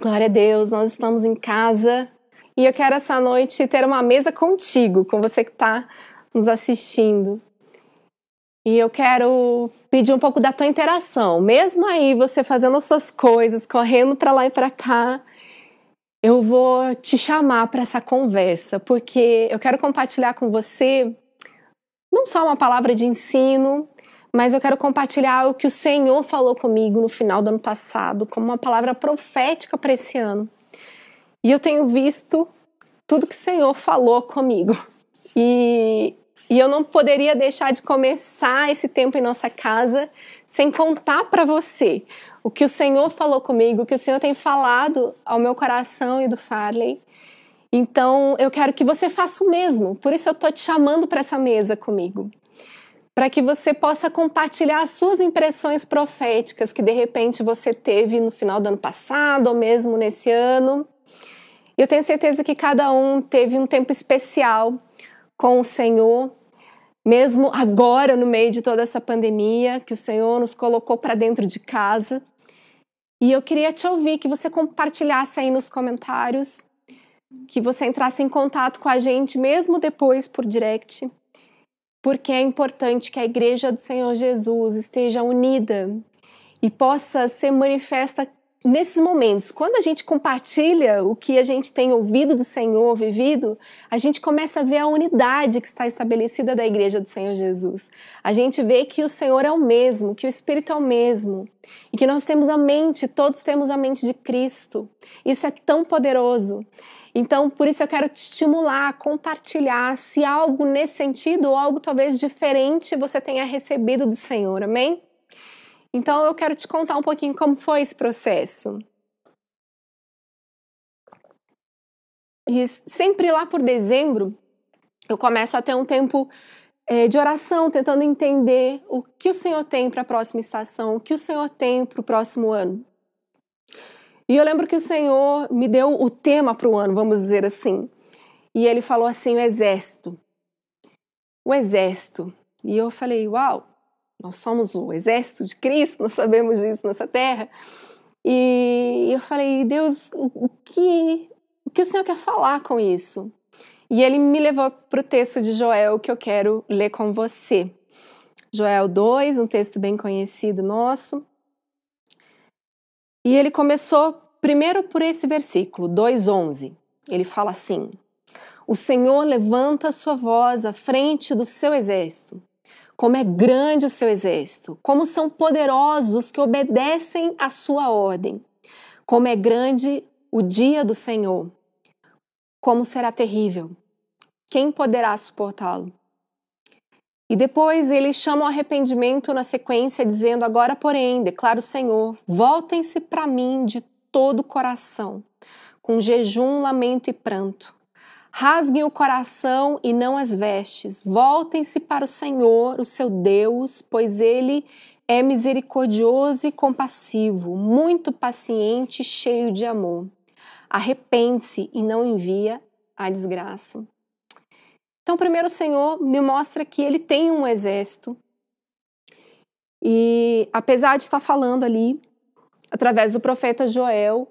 Glória a Deus, nós estamos em casa e eu quero essa noite ter uma mesa contigo, com você que está nos assistindo. E eu quero pedir um pouco da tua interação. Mesmo aí você fazendo as suas coisas, correndo para lá e para cá, eu vou te chamar para essa conversa, porque eu quero compartilhar com você não só uma palavra de ensino, mas eu quero compartilhar o que o Senhor falou comigo no final do ano passado, como uma palavra profética para esse ano. E eu tenho visto tudo que o Senhor falou comigo. E, e eu não poderia deixar de começar esse tempo em nossa casa sem contar para você o que o Senhor falou comigo, o que o Senhor tem falado ao meu coração e do Farley. Então, eu quero que você faça o mesmo. Por isso eu estou te chamando para essa mesa comigo para que você possa compartilhar as suas impressões proféticas que de repente você teve no final do ano passado ou mesmo nesse ano. Eu tenho certeza que cada um teve um tempo especial com o Senhor, mesmo agora no meio de toda essa pandemia que o Senhor nos colocou para dentro de casa. E eu queria te ouvir, que você compartilhasse aí nos comentários, que você entrasse em contato com a gente mesmo depois por direct porque é importante que a Igreja do Senhor Jesus esteja unida e possa ser manifesta nesses momentos. Quando a gente compartilha o que a gente tem ouvido do Senhor, vivido, a gente começa a ver a unidade que está estabelecida da Igreja do Senhor Jesus. A gente vê que o Senhor é o mesmo, que o Espírito é o mesmo e que nós temos a mente, todos temos a mente de Cristo. Isso é tão poderoso. Então, por isso eu quero te estimular a compartilhar se algo nesse sentido ou algo talvez diferente você tenha recebido do Senhor, amém? Então, eu quero te contar um pouquinho como foi esse processo. E sempre lá por dezembro, eu começo a ter um tempo é, de oração, tentando entender o que o Senhor tem para a próxima estação, o que o Senhor tem para o próximo ano. E eu lembro que o Senhor me deu o tema para o ano, vamos dizer assim. E ele falou assim: o exército. O exército. E eu falei: uau, nós somos o exército de Cristo, nós sabemos disso nessa terra. E eu falei: Deus, o que, o que o Senhor quer falar com isso? E ele me levou para o texto de Joel que eu quero ler com você. Joel 2, um texto bem conhecido nosso. E ele começou primeiro por esse versículo, 2:11. Ele fala assim: O Senhor levanta sua voz à frente do seu exército. Como é grande o seu exército, como são poderosos os que obedecem à sua ordem. Como é grande o dia do Senhor. Como será terrível. Quem poderá suportá-lo? E depois ele chama o arrependimento na sequência, dizendo: Agora, porém, declara o Senhor, voltem-se para mim de todo o coração, com jejum, lamento e pranto. Rasguem o coração e não as vestes. Voltem-se para o Senhor, o seu Deus, pois ele é misericordioso e compassivo, muito paciente e cheio de amor. Arrepende-se e não envia a desgraça. Então, primeiro o Senhor me mostra que ele tem um exército. E apesar de estar falando ali, através do profeta Joel,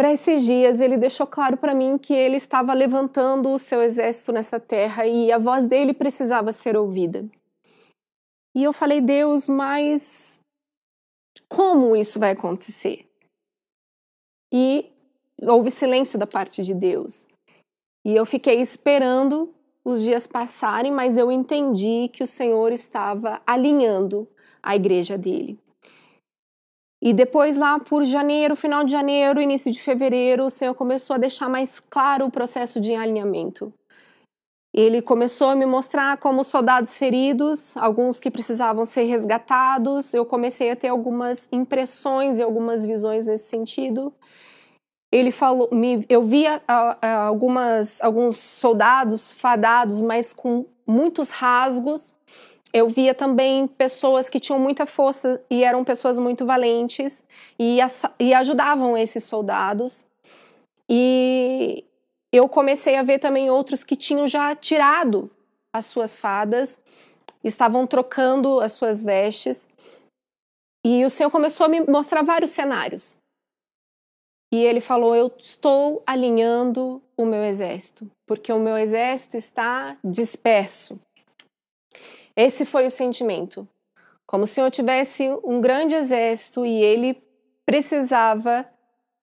para esses dias ele deixou claro para mim que ele estava levantando o seu exército nessa terra e a voz dele precisava ser ouvida. E eu falei, Deus, mas como isso vai acontecer? E houve silêncio da parte de Deus. E eu fiquei esperando os dias passarem, mas eu entendi que o Senhor estava alinhando a igreja dele. E depois, lá por janeiro, final de janeiro, início de fevereiro, o Senhor começou a deixar mais claro o processo de alinhamento. Ele começou a me mostrar como soldados feridos, alguns que precisavam ser resgatados. Eu comecei a ter algumas impressões e algumas visões nesse sentido ele falou, me, eu via algumas, alguns soldados fadados, mas com muitos rasgos. Eu via também pessoas que tinham muita força e eram pessoas muito valentes e, e ajudavam esses soldados. E eu comecei a ver também outros que tinham já tirado as suas fadas, estavam trocando as suas vestes. E o Senhor começou a me mostrar vários cenários. E ele falou: Eu estou alinhando o meu exército, porque o meu exército está disperso. Esse foi o sentimento. Como se Senhor tivesse um grande exército e ele precisava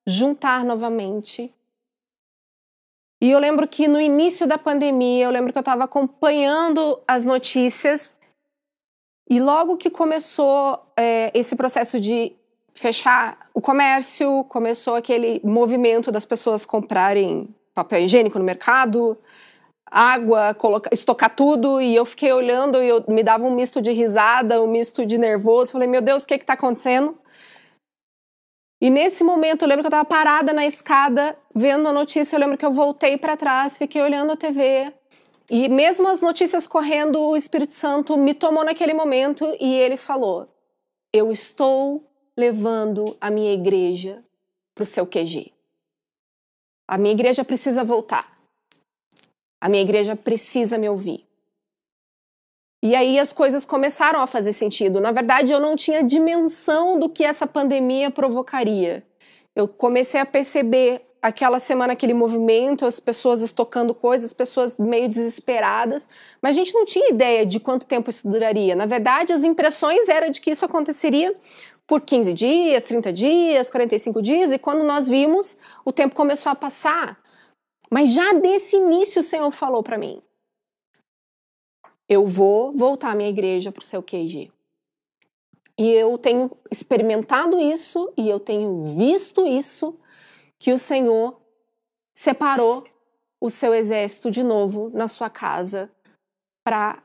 juntar novamente. E eu lembro que no início da pandemia, eu lembro que eu estava acompanhando as notícias e logo que começou é, esse processo de fechar o comércio, começou aquele movimento das pessoas comprarem papel higiênico no mercado, água, colocar, estocar tudo, e eu fiquei olhando e eu, me dava um misto de risada, um misto de nervoso. Falei, meu Deus, o que está acontecendo? E nesse momento, eu lembro que eu estava parada na escada, vendo a notícia. Eu lembro que eu voltei para trás, fiquei olhando a TV. E mesmo as notícias correndo, o Espírito Santo me tomou naquele momento e ele falou: Eu estou levando a minha igreja para o seu QG. A minha igreja precisa voltar. A minha igreja precisa me ouvir. E aí as coisas começaram a fazer sentido. Na verdade, eu não tinha dimensão do que essa pandemia provocaria. Eu comecei a perceber aquela semana aquele movimento, as pessoas estocando coisas, as pessoas meio desesperadas, mas a gente não tinha ideia de quanto tempo isso duraria. Na verdade, as impressões eram de que isso aconteceria por 15 dias, 30 dias, 45 dias, e quando nós vimos, o tempo começou a passar. Mas já desse início o Senhor falou para mim: eu vou voltar minha igreja para o seu QG. E eu tenho experimentado isso e eu tenho visto isso, que o Senhor separou o seu exército de novo na sua casa para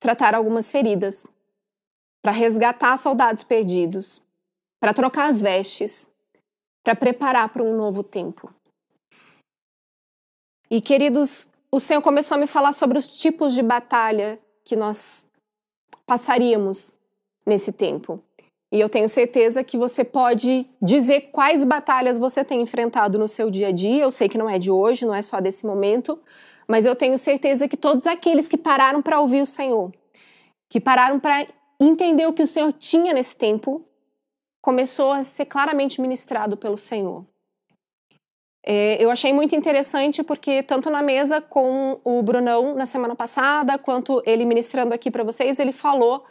tratar algumas feridas, para resgatar soldados perdidos, para trocar as vestes, para preparar para um novo tempo. E queridos, o Senhor começou a me falar sobre os tipos de batalha que nós passaríamos nesse tempo. E eu tenho certeza que você pode dizer quais batalhas você tem enfrentado no seu dia a dia. Eu sei que não é de hoje, não é só desse momento, mas eu tenho certeza que todos aqueles que pararam para ouvir o Senhor, que pararam para entender o que o Senhor tinha nesse tempo, começou a ser claramente ministrado pelo Senhor. É, eu achei muito interessante porque tanto na mesa com o Brunão na semana passada, quanto ele ministrando aqui para vocês, ele falou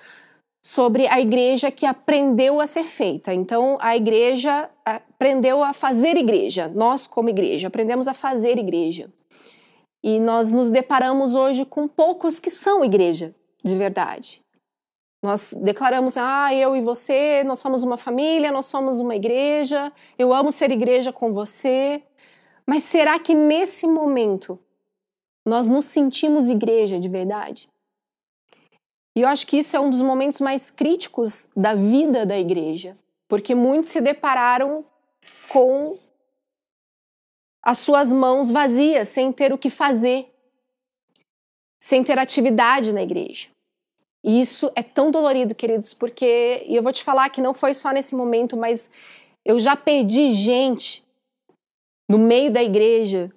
sobre a igreja que aprendeu a ser feita. Então, a igreja aprendeu a fazer igreja. Nós, como igreja, aprendemos a fazer igreja. E nós nos deparamos hoje com poucos que são igreja de verdade. Nós declaramos, ah, eu e você, nós somos uma família, nós somos uma igreja, eu amo ser igreja com você. Mas será que nesse momento nós nos sentimos igreja de verdade? E eu acho que isso é um dos momentos mais críticos da vida da igreja, porque muitos se depararam com as suas mãos vazias, sem ter o que fazer, sem ter atividade na igreja. E isso é tão dolorido, queridos, porque e eu vou te falar que não foi só nesse momento, mas eu já perdi gente no meio da igreja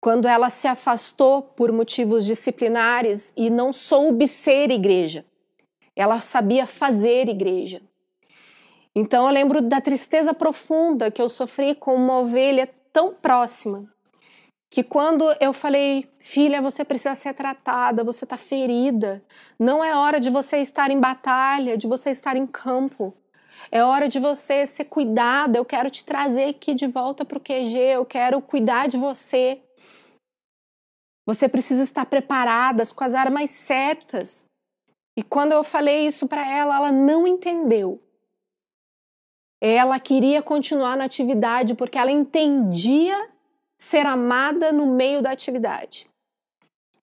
quando ela se afastou por motivos disciplinares e não soube ser igreja. Ela sabia fazer igreja. Então eu lembro da tristeza profunda que eu sofri com uma ovelha tão próxima que quando eu falei, filha, você precisa ser tratada, você está ferida, não é hora de você estar em batalha, de você estar em campo. É hora de você ser cuidada. Eu quero te trazer aqui de volta para o QG. Eu quero cuidar de você. Você precisa estar preparada com as armas certas. E quando eu falei isso para ela, ela não entendeu. Ela queria continuar na atividade porque ela entendia ser amada no meio da atividade.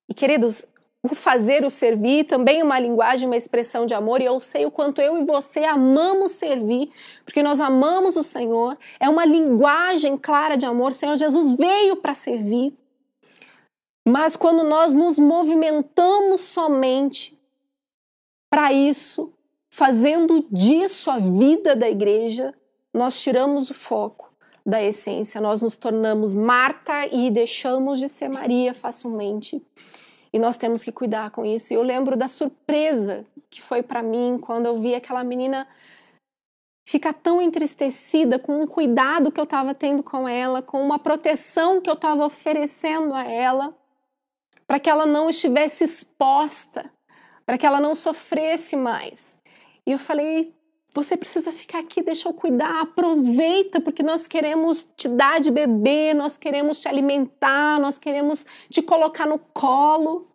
E queridos, o fazer, o servir também uma linguagem, uma expressão de amor, e eu sei o quanto eu e você amamos servir, porque nós amamos o Senhor, é uma linguagem clara de amor. O Senhor Jesus veio para servir. Mas quando nós nos movimentamos somente para isso, fazendo disso a vida da igreja, nós tiramos o foco da essência, nós nos tornamos Marta e deixamos de ser Maria facilmente. E nós temos que cuidar com isso. E eu lembro da surpresa que foi para mim quando eu vi aquela menina ficar tão entristecida com um cuidado que eu estava tendo com ela, com uma proteção que eu estava oferecendo a ela, para que ela não estivesse exposta, para que ela não sofresse mais. E eu falei: você precisa ficar aqui, deixa eu cuidar, aproveita, porque nós queremos te dar de beber, nós queremos te alimentar, nós queremos te colocar no colo.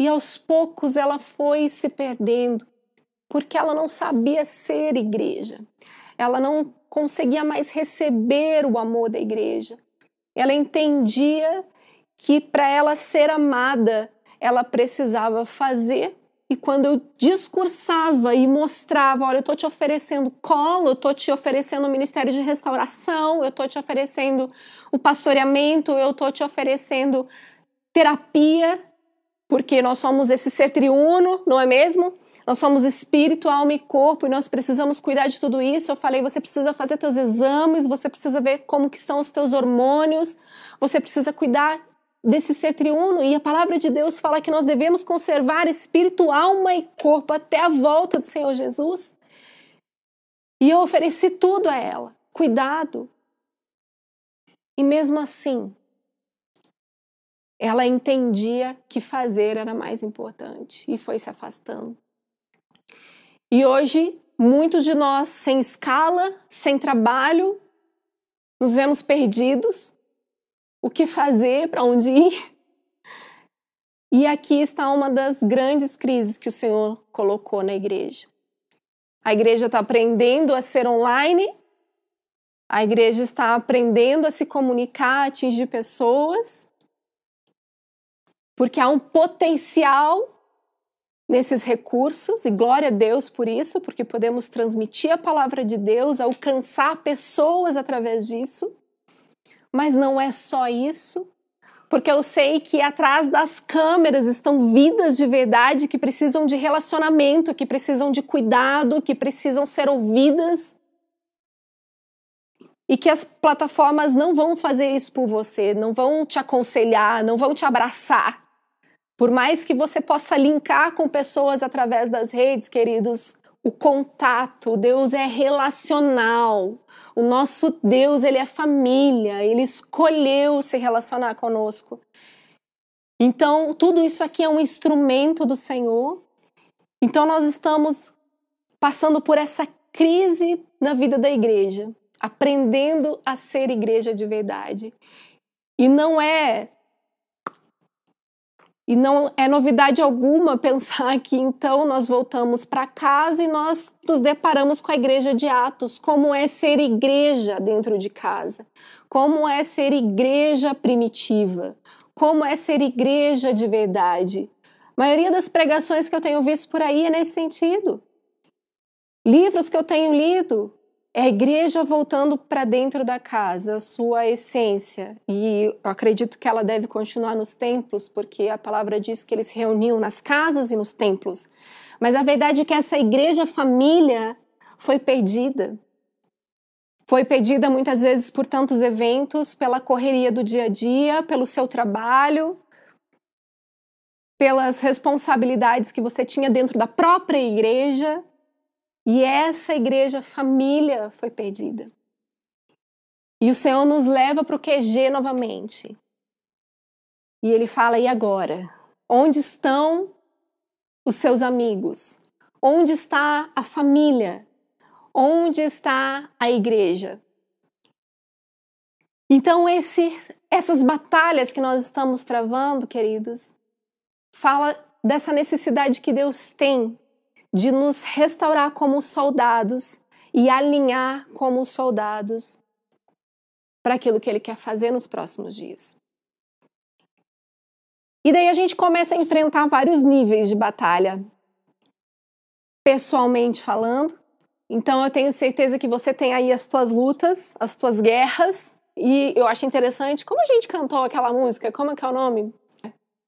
E aos poucos ela foi se perdendo, porque ela não sabia ser igreja, ela não conseguia mais receber o amor da igreja. Ela entendia que para ela ser amada, ela precisava fazer e quando eu discursava e mostrava, olha, eu estou te oferecendo colo, eu estou te oferecendo o ministério de restauração, eu estou te oferecendo o pastoreamento, eu estou te oferecendo terapia, porque nós somos esse ser triuno, não é mesmo? Nós somos espírito, alma e corpo e nós precisamos cuidar de tudo isso. Eu falei, você precisa fazer teus exames, você precisa ver como que estão os teus hormônios, você precisa cuidar desse ser triuno e a palavra de Deus fala que nós devemos conservar espírito, alma e corpo até a volta do Senhor Jesus. E eu ofereci tudo a ela, cuidado. E mesmo assim, ela entendia que fazer era mais importante e foi se afastando. E hoje, muitos de nós, sem escala, sem trabalho, nos vemos perdidos, o que fazer, para onde ir. E aqui está uma das grandes crises que o Senhor colocou na igreja. A igreja está aprendendo a ser online, a igreja está aprendendo a se comunicar, a atingir pessoas, porque há um potencial nesses recursos, e glória a Deus por isso, porque podemos transmitir a palavra de Deus, alcançar pessoas através disso. Mas não é só isso, porque eu sei que atrás das câmeras estão vidas de verdade que precisam de relacionamento, que precisam de cuidado, que precisam ser ouvidas. E que as plataformas não vão fazer isso por você, não vão te aconselhar, não vão te abraçar. Por mais que você possa linkar com pessoas através das redes, queridos, o contato, Deus é relacional. O nosso Deus, ele é família, ele escolheu se relacionar conosco. Então, tudo isso aqui é um instrumento do Senhor. Então, nós estamos passando por essa crise na vida da igreja, aprendendo a ser igreja de verdade. E não é e não é novidade alguma pensar que então nós voltamos para casa e nós nos deparamos com a igreja de Atos, como é ser igreja dentro de casa, como é ser igreja primitiva, como é ser igreja de verdade. A maioria das pregações que eu tenho visto por aí é nesse sentido. Livros que eu tenho lido, é a igreja voltando para dentro da casa, a sua essência. E eu acredito que ela deve continuar nos templos, porque a palavra diz que eles se reuniam nas casas e nos templos. Mas a verdade é que essa igreja família foi perdida. Foi perdida muitas vezes por tantos eventos, pela correria do dia a dia, pelo seu trabalho, pelas responsabilidades que você tinha dentro da própria igreja e essa igreja família foi perdida. E o Senhor nos leva para o QG novamente. E ele fala: e agora? Onde estão os seus amigos? Onde está a família? Onde está a igreja? Então, esse, essas batalhas que nós estamos travando, queridos, fala dessa necessidade que Deus tem de nos restaurar como soldados e alinhar como soldados para aquilo que ele quer fazer nos próximos dias. E daí a gente começa a enfrentar vários níveis de batalha. Pessoalmente falando, então eu tenho certeza que você tem aí as tuas lutas, as tuas guerras, e eu acho interessante como a gente cantou aquela música, como é que é o nome?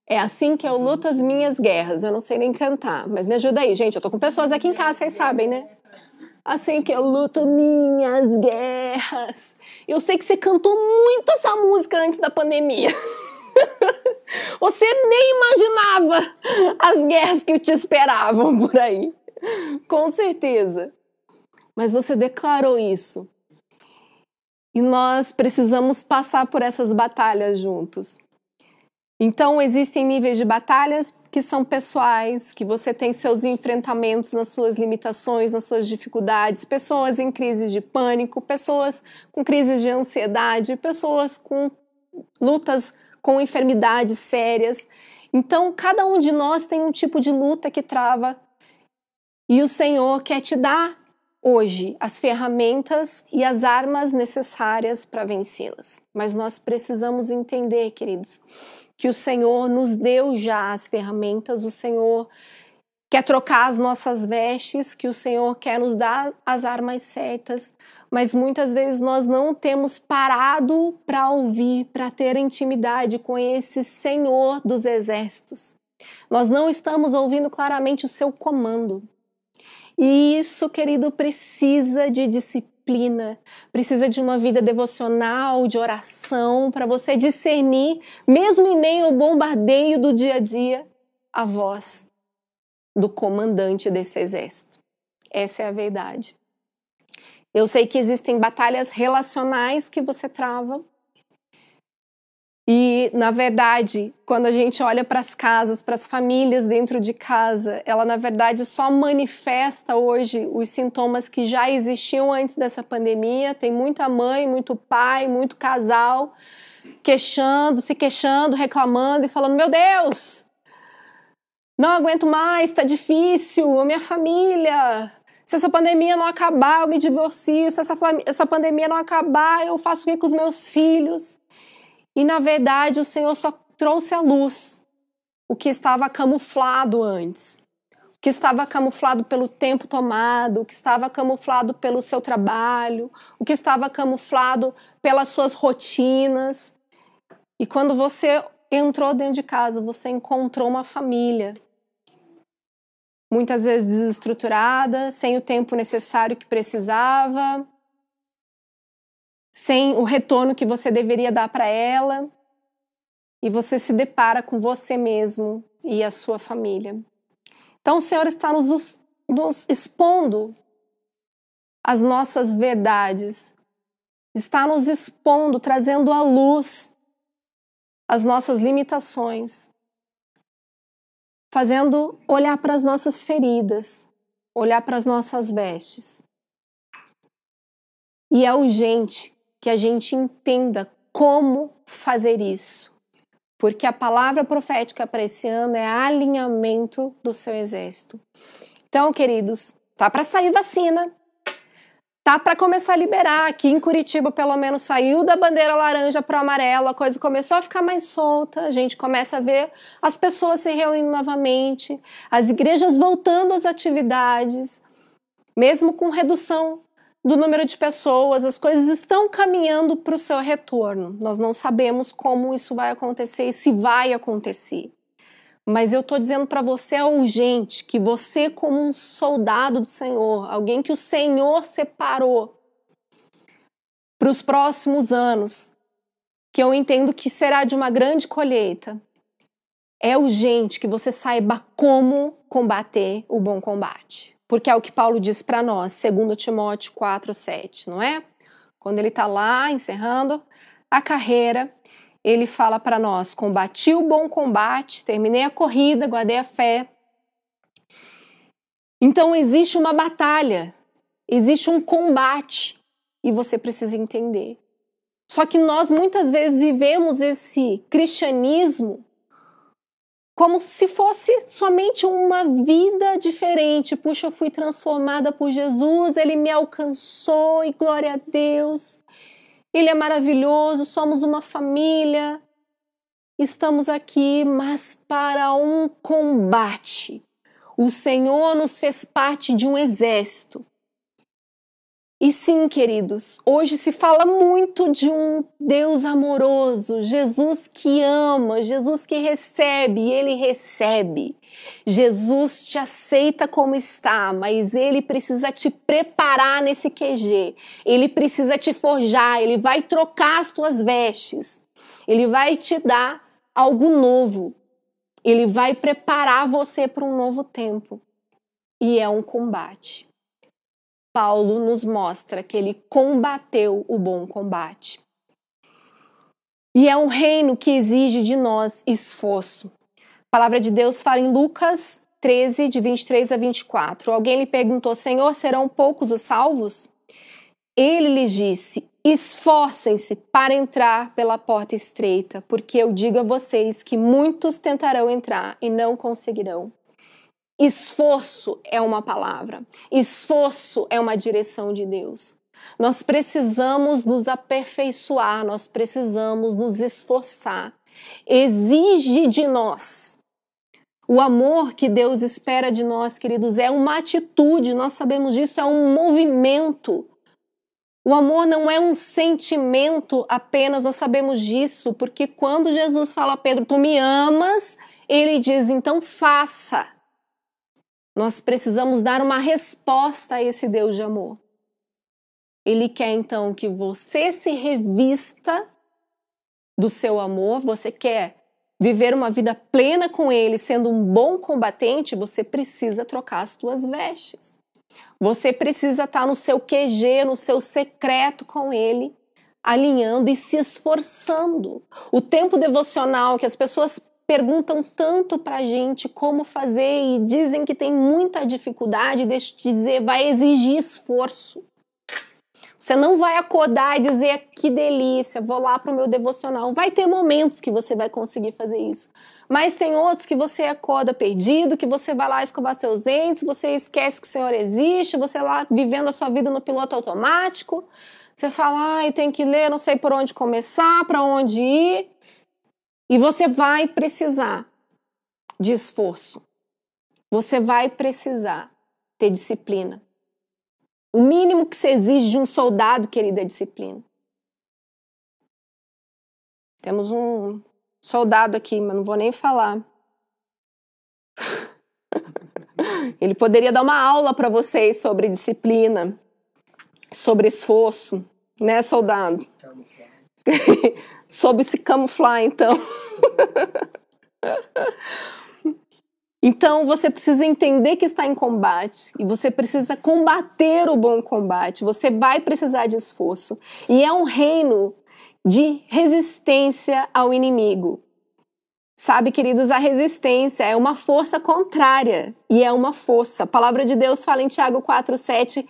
É assim que eu luto as minhas guerras. Eu não sei nem cantar, mas me ajuda aí, gente. Eu tô com pessoas aqui em casa, vocês sabem, né? Assim que eu luto minhas guerras. Eu sei que você cantou muito essa música antes da pandemia. Você nem imaginava as guerras que te esperavam por aí. Com certeza. Mas você declarou isso. E nós precisamos passar por essas batalhas juntos. Então, existem níveis de batalhas que são pessoais, que você tem seus enfrentamentos nas suas limitações, nas suas dificuldades, pessoas em crises de pânico, pessoas com crises de ansiedade, pessoas com lutas com enfermidades sérias. Então, cada um de nós tem um tipo de luta que trava e o Senhor quer te dar hoje as ferramentas e as armas necessárias para vencê-las. Mas nós precisamos entender, queridos, que o Senhor nos deu já as ferramentas, o Senhor quer trocar as nossas vestes, que o Senhor quer nos dar as armas certas, mas muitas vezes nós não temos parado para ouvir, para ter intimidade com esse Senhor dos exércitos. Nós não estamos ouvindo claramente o seu comando. E isso, querido, precisa de disciplina disciplina, precisa de uma vida devocional, de oração, para você discernir, mesmo em meio ao bombardeio do dia a dia, a voz do comandante desse exército. Essa é a verdade. Eu sei que existem batalhas relacionais que você trava, e, na verdade, quando a gente olha para as casas, para as famílias dentro de casa, ela, na verdade, só manifesta hoje os sintomas que já existiam antes dessa pandemia. Tem muita mãe, muito pai, muito casal queixando, se queixando, reclamando e falando: Meu Deus, não aguento mais, está difícil, a minha família. Se essa pandemia não acabar, eu me divorcio. Se essa, essa pandemia não acabar, eu faço o que com os meus filhos? E na verdade o Senhor só trouxe à luz o que estava camuflado antes. O que estava camuflado pelo tempo tomado, o que estava camuflado pelo seu trabalho, o que estava camuflado pelas suas rotinas. E quando você entrou dentro de casa, você encontrou uma família muitas vezes desestruturada, sem o tempo necessário que precisava, sem o retorno que você deveria dar para ela, e você se depara com você mesmo e a sua família. Então, o Senhor está nos, nos expondo as nossas verdades, está nos expondo, trazendo à luz as nossas limitações, fazendo olhar para as nossas feridas, olhar para as nossas vestes. E é urgente que a gente entenda como fazer isso. Porque a palavra profética para esse ano é alinhamento do seu exército. Então, queridos, tá para sair vacina. Tá para começar a liberar. Aqui em Curitiba, pelo menos, saiu da bandeira laranja para o amarelo, a coisa começou a ficar mais solta. A gente começa a ver as pessoas se reunindo novamente, as igrejas voltando às atividades, mesmo com redução do número de pessoas, as coisas estão caminhando para o seu retorno. Nós não sabemos como isso vai acontecer e se vai acontecer. Mas eu estou dizendo para você é urgente que você, como um soldado do Senhor, alguém que o Senhor separou para os próximos anos, que eu entendo que será de uma grande colheita, é urgente que você saiba como combater o bom combate porque é o que Paulo diz para nós, segundo Timóteo 4, 7, não é? Quando ele está lá encerrando a carreira, ele fala para nós: combati o bom combate, terminei a corrida, guardei a fé. Então existe uma batalha, existe um combate e você precisa entender. Só que nós muitas vezes vivemos esse cristianismo como se fosse somente uma vida diferente. Puxa, eu fui transformada por Jesus, ele me alcançou e glória a Deus. Ele é maravilhoso, somos uma família. Estamos aqui, mas para um combate. O Senhor nos fez parte de um exército. E sim, queridos, hoje se fala muito de um Deus amoroso, Jesus que ama, Jesus que recebe, e ele recebe. Jesus te aceita como está, mas ele precisa te preparar nesse QG. Ele precisa te forjar, ele vai trocar as tuas vestes. Ele vai te dar algo novo. Ele vai preparar você para um novo tempo. E é um combate. Paulo nos mostra que ele combateu o bom combate. E é um reino que exige de nós esforço. A palavra de Deus fala em Lucas 13, de 23 a 24. Alguém lhe perguntou: Senhor, serão poucos os salvos? Ele lhes disse: Esforcem-se para entrar pela porta estreita, porque eu digo a vocês que muitos tentarão entrar e não conseguirão. Esforço é uma palavra, esforço é uma direção de Deus. Nós precisamos nos aperfeiçoar, nós precisamos nos esforçar. Exige de nós. O amor que Deus espera de nós, queridos, é uma atitude, nós sabemos disso, é um movimento. O amor não é um sentimento apenas, nós sabemos disso, porque quando Jesus fala a Pedro, tu me amas, ele diz, então faça. Nós precisamos dar uma resposta a esse Deus de amor. Ele quer então que você se revista do seu amor, você quer viver uma vida plena com ele, sendo um bom combatente, você precisa trocar as suas vestes. Você precisa estar no seu QG, no seu secreto com ele, alinhando e se esforçando. O tempo devocional que as pessoas perguntam tanto pra gente como fazer e dizem que tem muita dificuldade, deixa eu dizer, vai exigir esforço. Você não vai acordar e dizer que delícia, vou lá para o meu devocional. Vai ter momentos que você vai conseguir fazer isso. Mas tem outros que você acorda perdido, que você vai lá escovar seus dentes, você esquece que o Senhor existe, você lá vivendo a sua vida no piloto automático. Você fala, ai, tem que ler, não sei por onde começar, para onde ir. E você vai precisar de esforço. Você vai precisar ter disciplina. O mínimo que se exige de um soldado, querida, é disciplina. Temos um soldado aqui, mas não vou nem falar. Ele poderia dar uma aula para vocês sobre disciplina, sobre esforço, né, soldado? sobre se camuflar, então. Então você precisa entender que está em combate e você precisa combater o bom combate. Você vai precisar de esforço. E é um reino de resistência ao inimigo. Sabe, queridos, a resistência é uma força contrária e é uma força. A palavra de Deus fala em Tiago 4:7,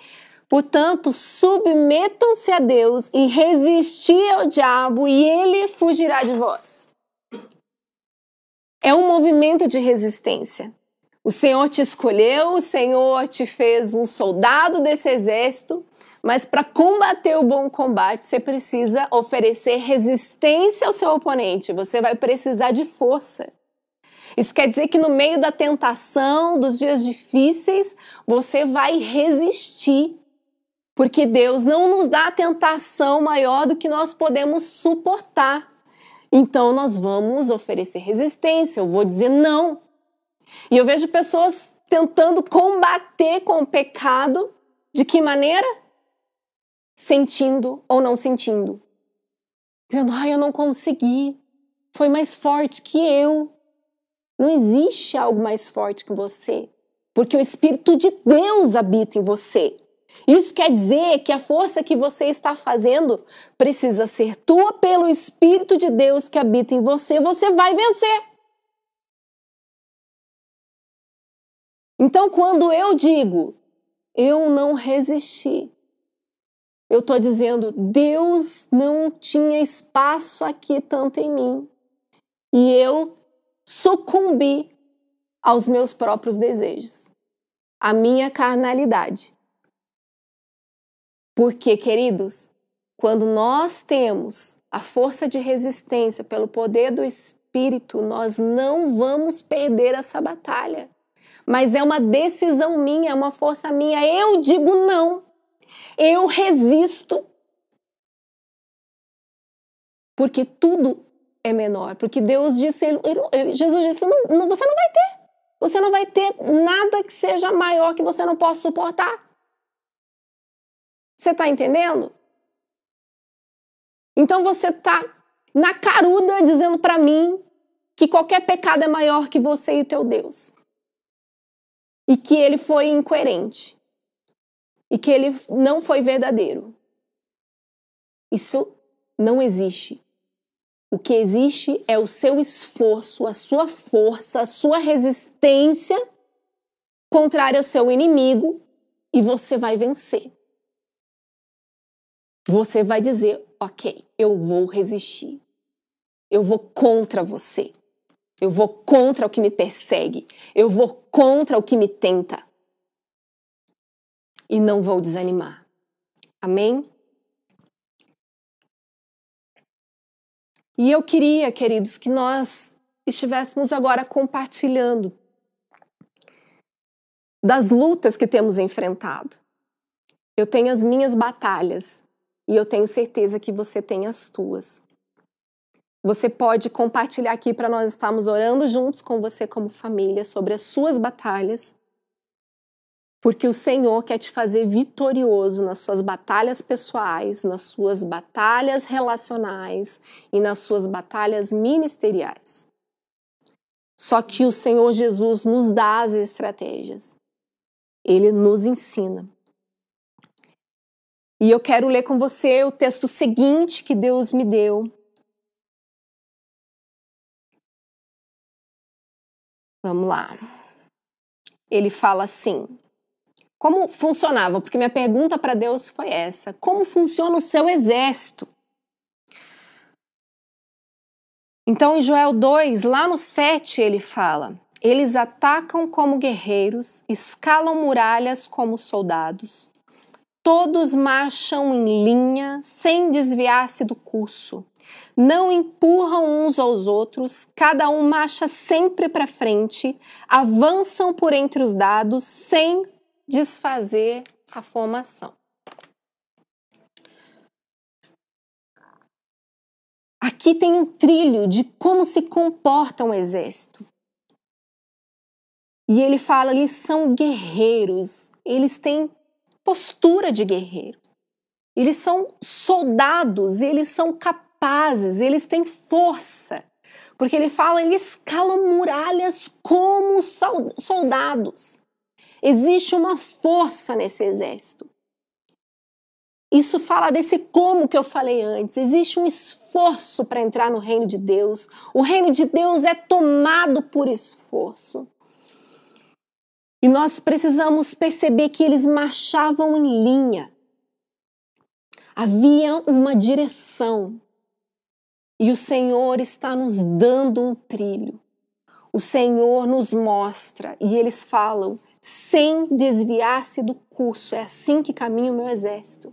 portanto, submetam-se a Deus e resisti ao diabo e ele fugirá de vós. É um movimento de resistência. O Senhor te escolheu, o Senhor te fez um soldado desse exército, mas para combater o bom combate, você precisa oferecer resistência ao seu oponente, você vai precisar de força. Isso quer dizer que no meio da tentação, dos dias difíceis, você vai resistir. Porque Deus não nos dá tentação maior do que nós podemos suportar. Então nós vamos oferecer resistência, eu vou dizer não. E eu vejo pessoas tentando combater com o pecado, de que maneira? Sentindo ou não sentindo. Dizendo, ai, eu não consegui, foi mais forte que eu. Não existe algo mais forte que você, porque o Espírito de Deus habita em você. Isso quer dizer que a força que você está fazendo precisa ser tua pelo Espírito de Deus que habita em você. Você vai vencer. Então, quando eu digo, eu não resisti, eu estou dizendo, Deus não tinha espaço aqui tanto em mim. E eu sucumbi aos meus próprios desejos, à minha carnalidade. Porque, queridos, quando nós temos a força de resistência pelo poder do Espírito, nós não vamos perder essa batalha. Mas é uma decisão minha, é uma força minha. Eu digo não. Eu resisto. Porque tudo é menor. Porque Deus disse, Jesus disse: não, você não vai ter. Você não vai ter nada que seja maior que você não possa suportar. Você está entendendo? Então você está na caruda dizendo para mim que qualquer pecado é maior que você e o teu Deus. E que ele foi incoerente. E que ele não foi verdadeiro. Isso não existe. O que existe é o seu esforço, a sua força, a sua resistência contrária ao seu inimigo e você vai vencer. Você vai dizer: ok, eu vou resistir. Eu vou contra você. Eu vou contra o que me persegue. Eu vou contra o que me tenta. E não vou desanimar. Amém? E eu queria, queridos, que nós estivéssemos agora compartilhando das lutas que temos enfrentado. Eu tenho as minhas batalhas e eu tenho certeza que você tem as tuas. Você pode compartilhar aqui para nós estarmos orando juntos com você como família sobre as suas batalhas porque o Senhor quer te fazer vitorioso nas suas batalhas pessoais, nas suas batalhas relacionais e nas suas batalhas ministeriais. Só que o Senhor Jesus nos dá as estratégias. Ele nos ensina. E eu quero ler com você o texto seguinte que Deus me deu. Vamos lá. Ele fala assim: como funcionava? Porque minha pergunta para Deus foi essa: como funciona o seu exército? Então, em Joel 2, lá no 7, ele fala: Eles atacam como guerreiros, escalam muralhas como soldados. Todos marcham em linha, sem desviar-se do curso. Não empurram uns aos outros, cada um marcha sempre para frente, avançam por entre os dados, sem desfazer a formação. Aqui tem um trilho de como se comporta um exército. E ele fala, eles são guerreiros, eles têm postura de guerreiros. Eles são soldados, eles são capazes, eles têm força. Porque ele fala, eles escalam muralhas como soldados. Existe uma força nesse exército. Isso fala desse como que eu falei antes. Existe um esforço para entrar no reino de Deus. O reino de Deus é tomado por esforço. E nós precisamos perceber que eles marchavam em linha. Havia uma direção. E o Senhor está nos dando um trilho. O Senhor nos mostra e eles falam: sem desviar-se do curso. É assim que caminha o meu exército.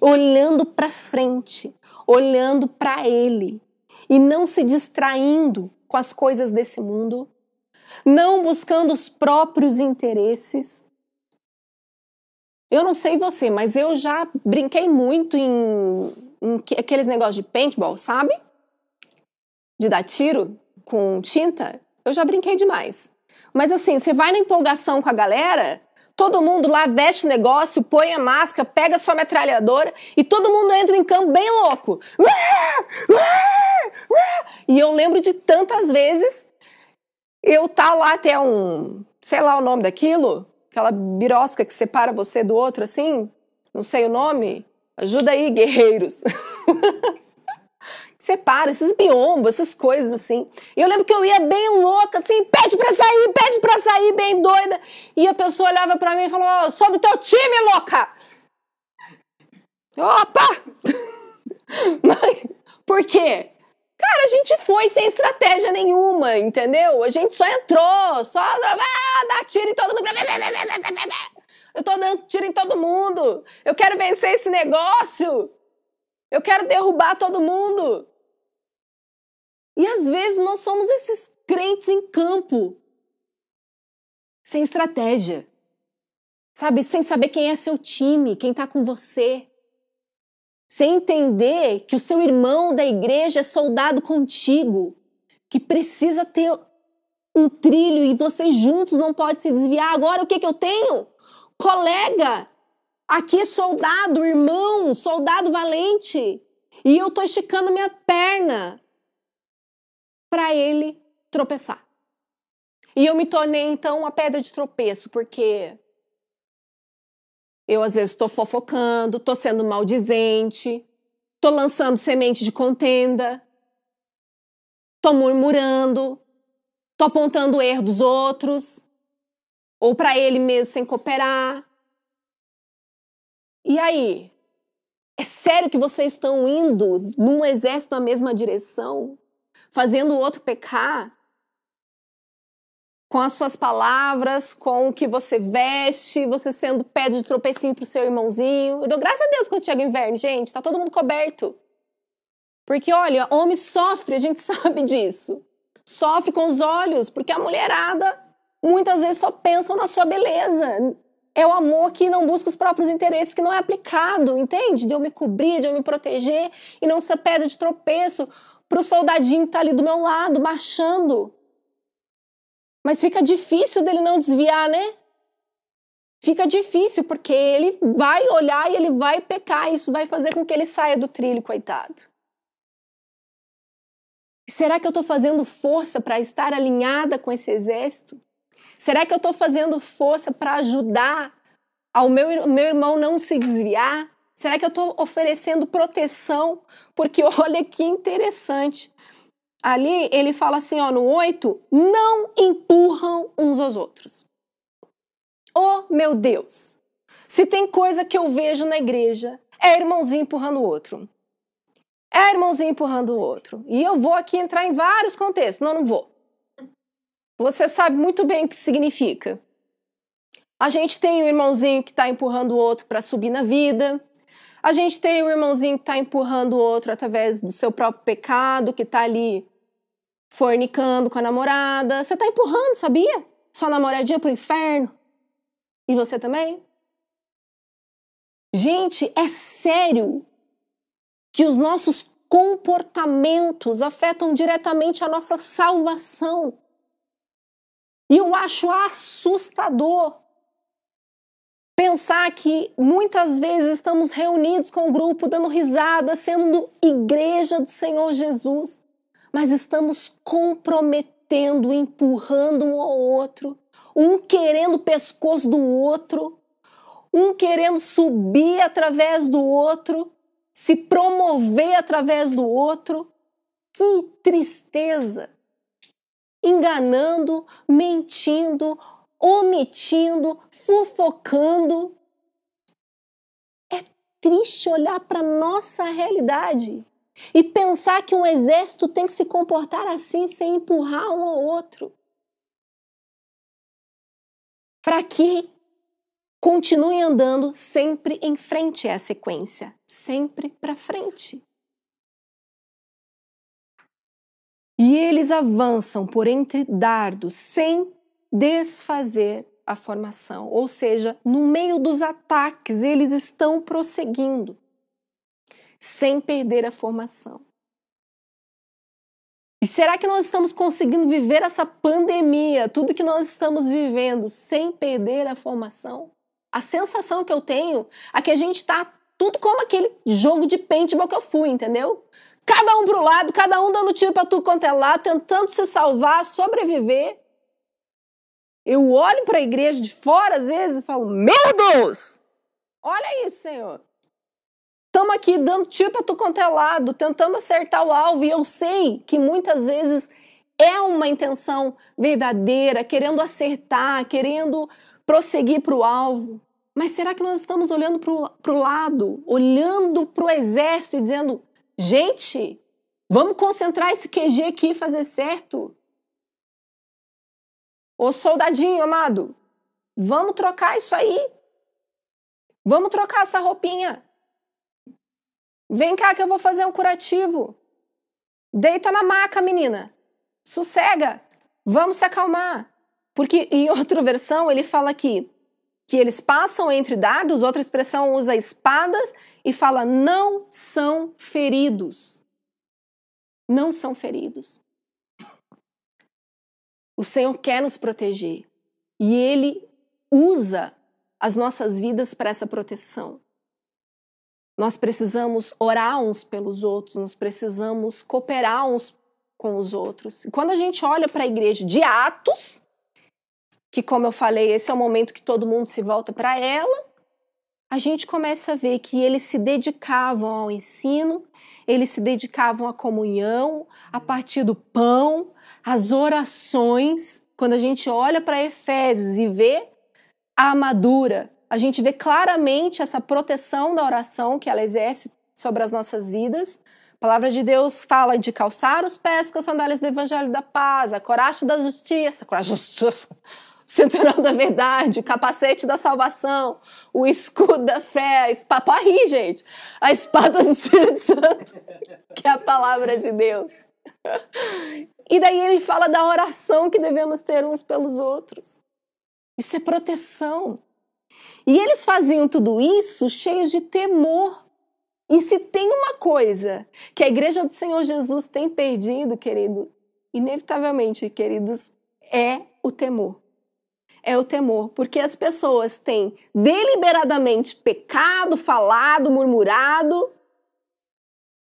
Olhando para frente, olhando para Ele e não se distraindo com as coisas desse mundo, não buscando os próprios interesses. Eu não sei você, mas eu já brinquei muito em, em aqueles negócios de paintball, sabe? De dar tiro com tinta. Eu já brinquei demais. Mas assim, você vai na empolgação com a galera, todo mundo lá veste o negócio, põe a máscara, pega sua metralhadora e todo mundo entra em campo bem louco. E eu lembro de tantas vezes eu tá lá até um, sei lá o nome daquilo, aquela birosca que separa você do outro assim, não sei o nome. Ajuda aí, guerreiros. separa, esses biombos, essas coisas assim. E eu lembro que eu ia bem louca, assim, pede pra sair, pede pra sair, bem doida. E a pessoa olhava pra mim e falou: oh, sou do teu time, louca! Opa! Mas, por quê? Cara, a gente foi sem estratégia nenhuma, entendeu? A gente só entrou, só ah, dá tiro em todo mundo. Eu tô dando tiro em todo mundo. Eu quero vencer esse negócio. Eu quero derrubar todo mundo. E às vezes nós somos esses crentes em campo, sem estratégia, sabe? Sem saber quem é seu time, quem está com você. Sem entender que o seu irmão da igreja é soldado contigo, que precisa ter um trilho e vocês juntos não podem se desviar. Agora o que, que eu tenho? Colega, Aqui, soldado, irmão, soldado valente. E eu tô esticando minha perna para ele tropeçar. E eu me tornei então uma pedra de tropeço, porque eu às vezes estou fofocando, estou sendo maldizente, estou lançando semente de contenda, estou murmurando, estou apontando o erro dos outros, ou para ele mesmo sem cooperar. E aí? É sério que vocês estão indo num exército na mesma direção, fazendo o outro pecar? Com as suas palavras, com o que você veste, você sendo pé de tropecinho pro seu irmãozinho. Eu dou graças a Deus quando chega o inverno, gente, tá todo mundo coberto. Porque, olha, homem sofre, a gente sabe disso. Sofre com os olhos, porque a mulherada muitas vezes só pensam na sua beleza. É o amor que não busca os próprios interesses, que não é aplicado, entende? De eu me cobrir, de eu me proteger e não ser pedra de tropeço pro soldadinho que tá ali do meu lado, marchando. Mas fica difícil dele não desviar, né? Fica difícil, porque ele vai olhar e ele vai pecar, e isso vai fazer com que ele saia do trilho, coitado. Será que eu estou fazendo força para estar alinhada com esse exército? Será que eu estou fazendo força para ajudar ao meu, meu irmão não se desviar? Será que eu estou oferecendo proteção? Porque olha que interessante. Ali ele fala assim, ó, no 8, não empurram uns aos outros. Oh, meu Deus! Se tem coisa que eu vejo na igreja, é irmãozinho empurrando o outro. É irmãozinho empurrando o outro. E eu vou aqui entrar em vários contextos. Não, não vou. Você sabe muito bem o que significa. A gente tem o irmãozinho que está empurrando o outro para subir na vida. A gente tem o irmãozinho que está empurrando o outro através do seu próprio pecado, que está ali fornicando com a namorada. Você está empurrando, sabia? Sua namoradinha para o inferno. E você também? Gente, é sério que os nossos comportamentos afetam diretamente a nossa salvação. E eu acho assustador Pensar que muitas vezes estamos reunidos com o grupo, dando risada, sendo igreja do Senhor Jesus, mas estamos comprometendo, empurrando um ao outro, um querendo o pescoço do outro, um querendo subir através do outro, se promover através do outro. Que tristeza! Enganando, mentindo, omitindo, fofocando. É triste olhar para nossa realidade e pensar que um exército tem que se comportar assim sem empurrar um ao outro. Para que continue andando sempre em frente a sequência, sempre para frente. E eles avançam por entre dardos sem desfazer a formação, ou seja, no meio dos ataques, eles estão prosseguindo, sem perder a formação. E será que nós estamos conseguindo viver essa pandemia, tudo que nós estamos vivendo, sem perder a formação? A sensação que eu tenho é que a gente está tudo como aquele jogo de paintball que eu fui, entendeu? Cada um pro lado, cada um dando tiro para tudo quanto é lado, tentando se salvar, sobreviver. Eu olho para a igreja de fora às vezes e falo: Meu Deus! Olha isso, Senhor. Estamos aqui dando tiro para tu quanto é lado, tentando acertar o alvo, e eu sei que muitas vezes é uma intenção verdadeira, querendo acertar, querendo prosseguir para o alvo. Mas será que nós estamos olhando para o lado, olhando para o exército e dizendo: gente, vamos concentrar esse QG aqui e fazer certo? Ô soldadinho amado, vamos trocar isso aí. Vamos trocar essa roupinha. Vem cá que eu vou fazer um curativo. Deita na maca, menina. Sossega. Vamos se acalmar. Porque em outra versão ele fala aqui que eles passam entre dardos, outra expressão usa espadas e fala não são feridos. Não são feridos. O Senhor quer nos proteger e Ele usa as nossas vidas para essa proteção. Nós precisamos orar uns pelos outros, nós precisamos cooperar uns com os outros. E quando a gente olha para a igreja de Atos, que como eu falei, esse é o momento que todo mundo se volta para ela, a gente começa a ver que eles se dedicavam ao ensino, eles se dedicavam à comunhão, a partir do pão, às orações. Quando a gente olha para Efésios e vê a armadura, a gente vê claramente essa proteção da oração que ela exerce sobre as nossas vidas. A palavra de Deus fala de calçar os pés com as sandálias do evangelho da paz, a coragem da justiça, a justiça, cinturão da verdade, o capacete da salvação, o escudo da fé, a espada, gente, a espada do Espírito Santo, que é a palavra de Deus. E daí ele fala da oração que devemos ter uns pelos outros. Isso é proteção. E eles faziam tudo isso cheios de temor. E se tem uma coisa que a igreja do Senhor Jesus tem perdido, querido, inevitavelmente, queridos, é o temor é o temor, porque as pessoas têm deliberadamente pecado, falado, murmurado,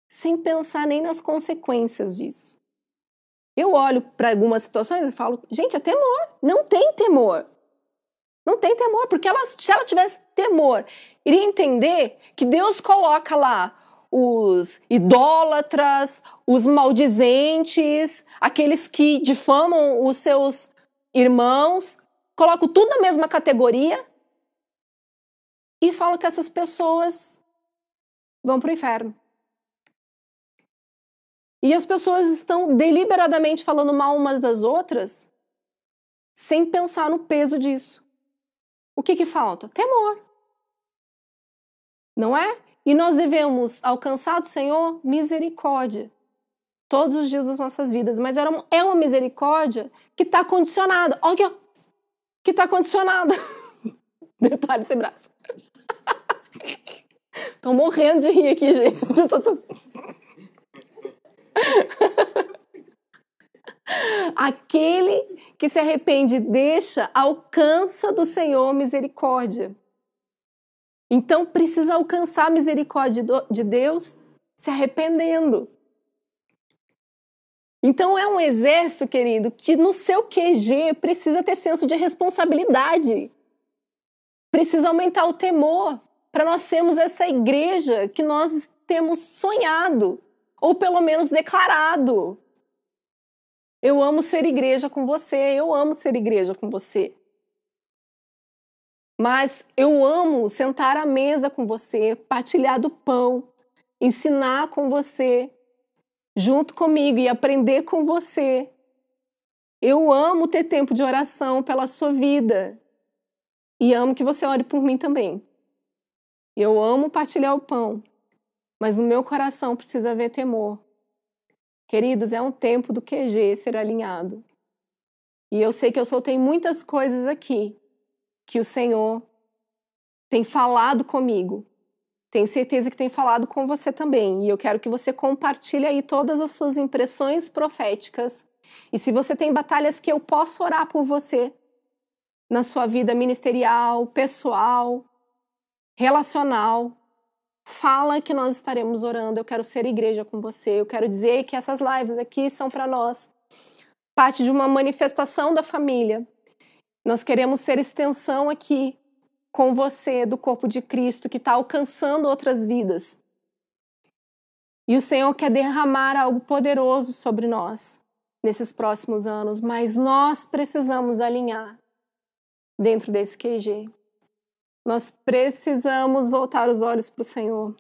sem pensar nem nas consequências disso. Eu olho para algumas situações e falo, gente, é temor. Não tem temor. Não tem temor, porque ela, se ela tivesse temor, iria entender que Deus coloca lá os idólatras, os maldizentes, aqueles que difamam os seus irmãos, coloco tudo na mesma categoria e falo que essas pessoas vão para o inferno. E as pessoas estão deliberadamente falando mal umas das outras sem pensar no peso disso. O que, que falta? Temor. Não é? E nós devemos alcançar do Senhor misericórdia todos os dias das nossas vidas. Mas é uma misericórdia que está condicionada. Olha aqui, que está condicionada. Detalhe desse braço. Estão morrendo de rir aqui, gente. As pessoas tão... Aquele que se arrepende deixa, alcança do Senhor misericórdia. Então precisa alcançar a misericórdia de Deus se arrependendo. Então é um exército, querido, que no seu QG precisa ter senso de responsabilidade. Precisa aumentar o temor para nós sermos essa igreja que nós temos sonhado, ou pelo menos declarado. Eu amo ser igreja com você, eu amo ser igreja com você. Mas eu amo sentar à mesa com você, partilhar do pão, ensinar com você, junto comigo e aprender com você. Eu amo ter tempo de oração pela sua vida. E amo que você ore por mim também. Eu amo partilhar o pão, mas no meu coração precisa haver temor. Queridos, é um tempo do QG ser alinhado. E eu sei que eu soltei muitas coisas aqui que o Senhor tem falado comigo tenho certeza que tem falado com você também. E eu quero que você compartilhe aí todas as suas impressões proféticas. E se você tem batalhas que eu posso orar por você na sua vida ministerial, pessoal, relacional, fala que nós estaremos orando. Eu quero ser igreja com você. Eu quero dizer que essas lives aqui são para nós parte de uma manifestação da família. Nós queremos ser extensão aqui com você do corpo de Cristo que está alcançando outras vidas. E o Senhor quer derramar algo poderoso sobre nós nesses próximos anos, mas nós precisamos alinhar dentro desse QG. Nós precisamos voltar os olhos para o Senhor.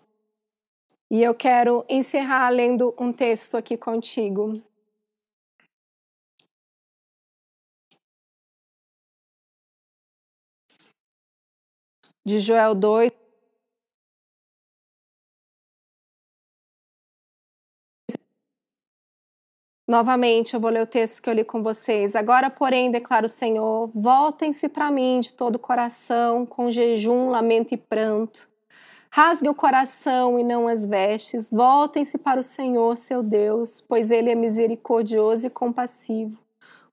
E eu quero encerrar lendo um texto aqui contigo. de Joel 2. Novamente, eu vou ler o texto que eu li com vocês. Agora, porém, declara o Senhor: voltem-se para mim de todo o coração, com jejum, lamento e pranto. Rasgue o coração e não as vestes. Voltem-se para o Senhor, seu Deus, pois ele é misericordioso e compassivo,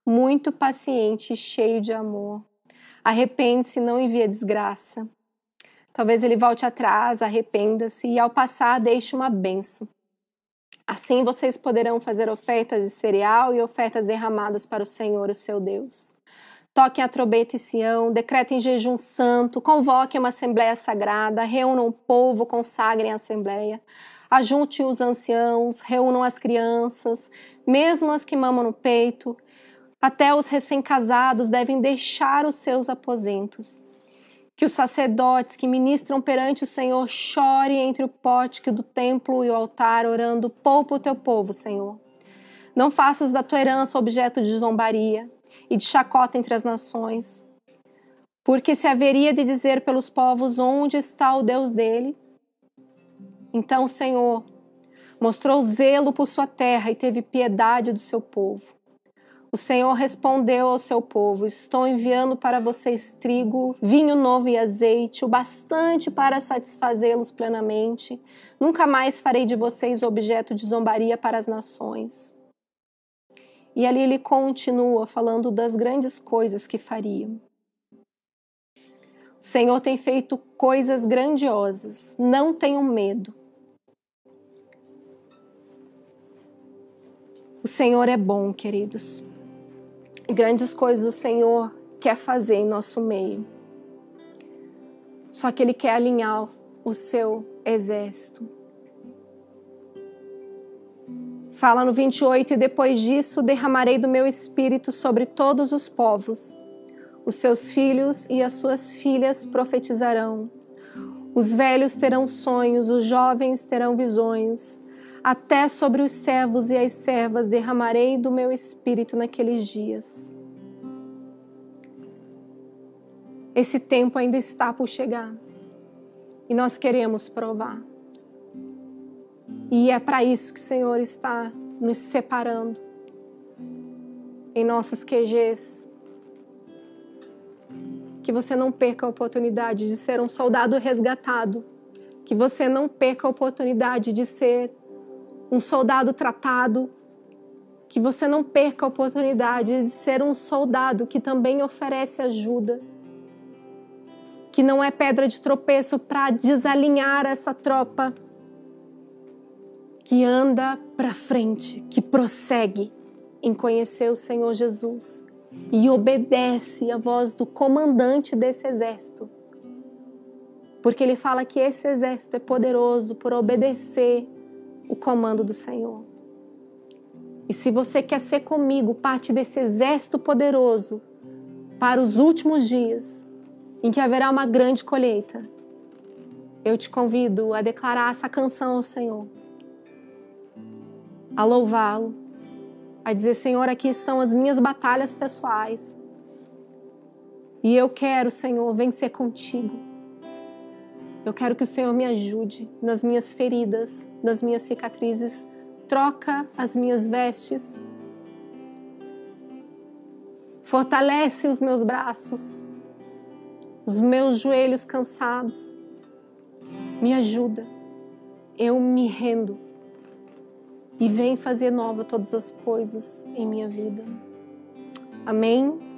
muito paciente e cheio de amor. Arrepende-se e não envia desgraça. Talvez ele volte atrás, arrependa-se e ao passar deixe uma benção. Assim vocês poderão fazer ofertas de cereal e ofertas derramadas para o Senhor, o seu Deus. Toquem a trombeta em Sião, decretem jejum santo, convoquem uma assembleia sagrada, reúnam o povo, consagrem a assembleia. Ajunte os anciãos, reúnam as crianças, mesmo as que mamam no peito. Até os recém-casados devem deixar os seus aposentos. Que os sacerdotes que ministram perante o Senhor chorem entre o pórtico do templo e o altar, orando: Poupa o teu povo, Senhor. Não faças da tua herança objeto de zombaria e de chacota entre as nações. Porque se haveria de dizer pelos povos onde está o Deus dele, então o Senhor mostrou zelo por sua terra e teve piedade do seu povo. O Senhor respondeu ao seu povo: Estou enviando para vocês trigo, vinho novo e azeite, o bastante para satisfazê-los plenamente. Nunca mais farei de vocês objeto de zombaria para as nações. E ali ele continua falando das grandes coisas que faria. O Senhor tem feito coisas grandiosas, não tenham medo. O Senhor é bom, queridos. Grandes coisas o Senhor quer fazer em nosso meio. Só que Ele quer alinhar o seu exército. Fala no 28: E depois disso derramarei do meu espírito sobre todos os povos. Os seus filhos e as suas filhas profetizarão. Os velhos terão sonhos, os jovens terão visões até sobre os servos e as servas derramarei do meu espírito naqueles dias. Esse tempo ainda está por chegar e nós queremos provar. E é para isso que o Senhor está nos separando em nossos QGs. Que você não perca a oportunidade de ser um soldado resgatado. Que você não perca a oportunidade de ser um soldado tratado, que você não perca a oportunidade de ser um soldado que também oferece ajuda, que não é pedra de tropeço para desalinhar essa tropa, que anda para frente, que prossegue em conhecer o Senhor Jesus e obedece à voz do comandante desse exército. Porque ele fala que esse exército é poderoso por obedecer o comando do Senhor. E se você quer ser comigo parte desse exército poderoso para os últimos dias, em que haverá uma grande colheita, eu te convido a declarar essa canção ao Senhor, a louvá-lo, a dizer: Senhor, aqui estão as minhas batalhas pessoais. E eu quero, Senhor, vencer contigo. Eu quero que o Senhor me ajude nas minhas feridas, nas minhas cicatrizes. Troca as minhas vestes. Fortalece os meus braços, os meus joelhos cansados. Me ajuda. Eu me rendo. E vem fazer nova todas as coisas em minha vida. Amém?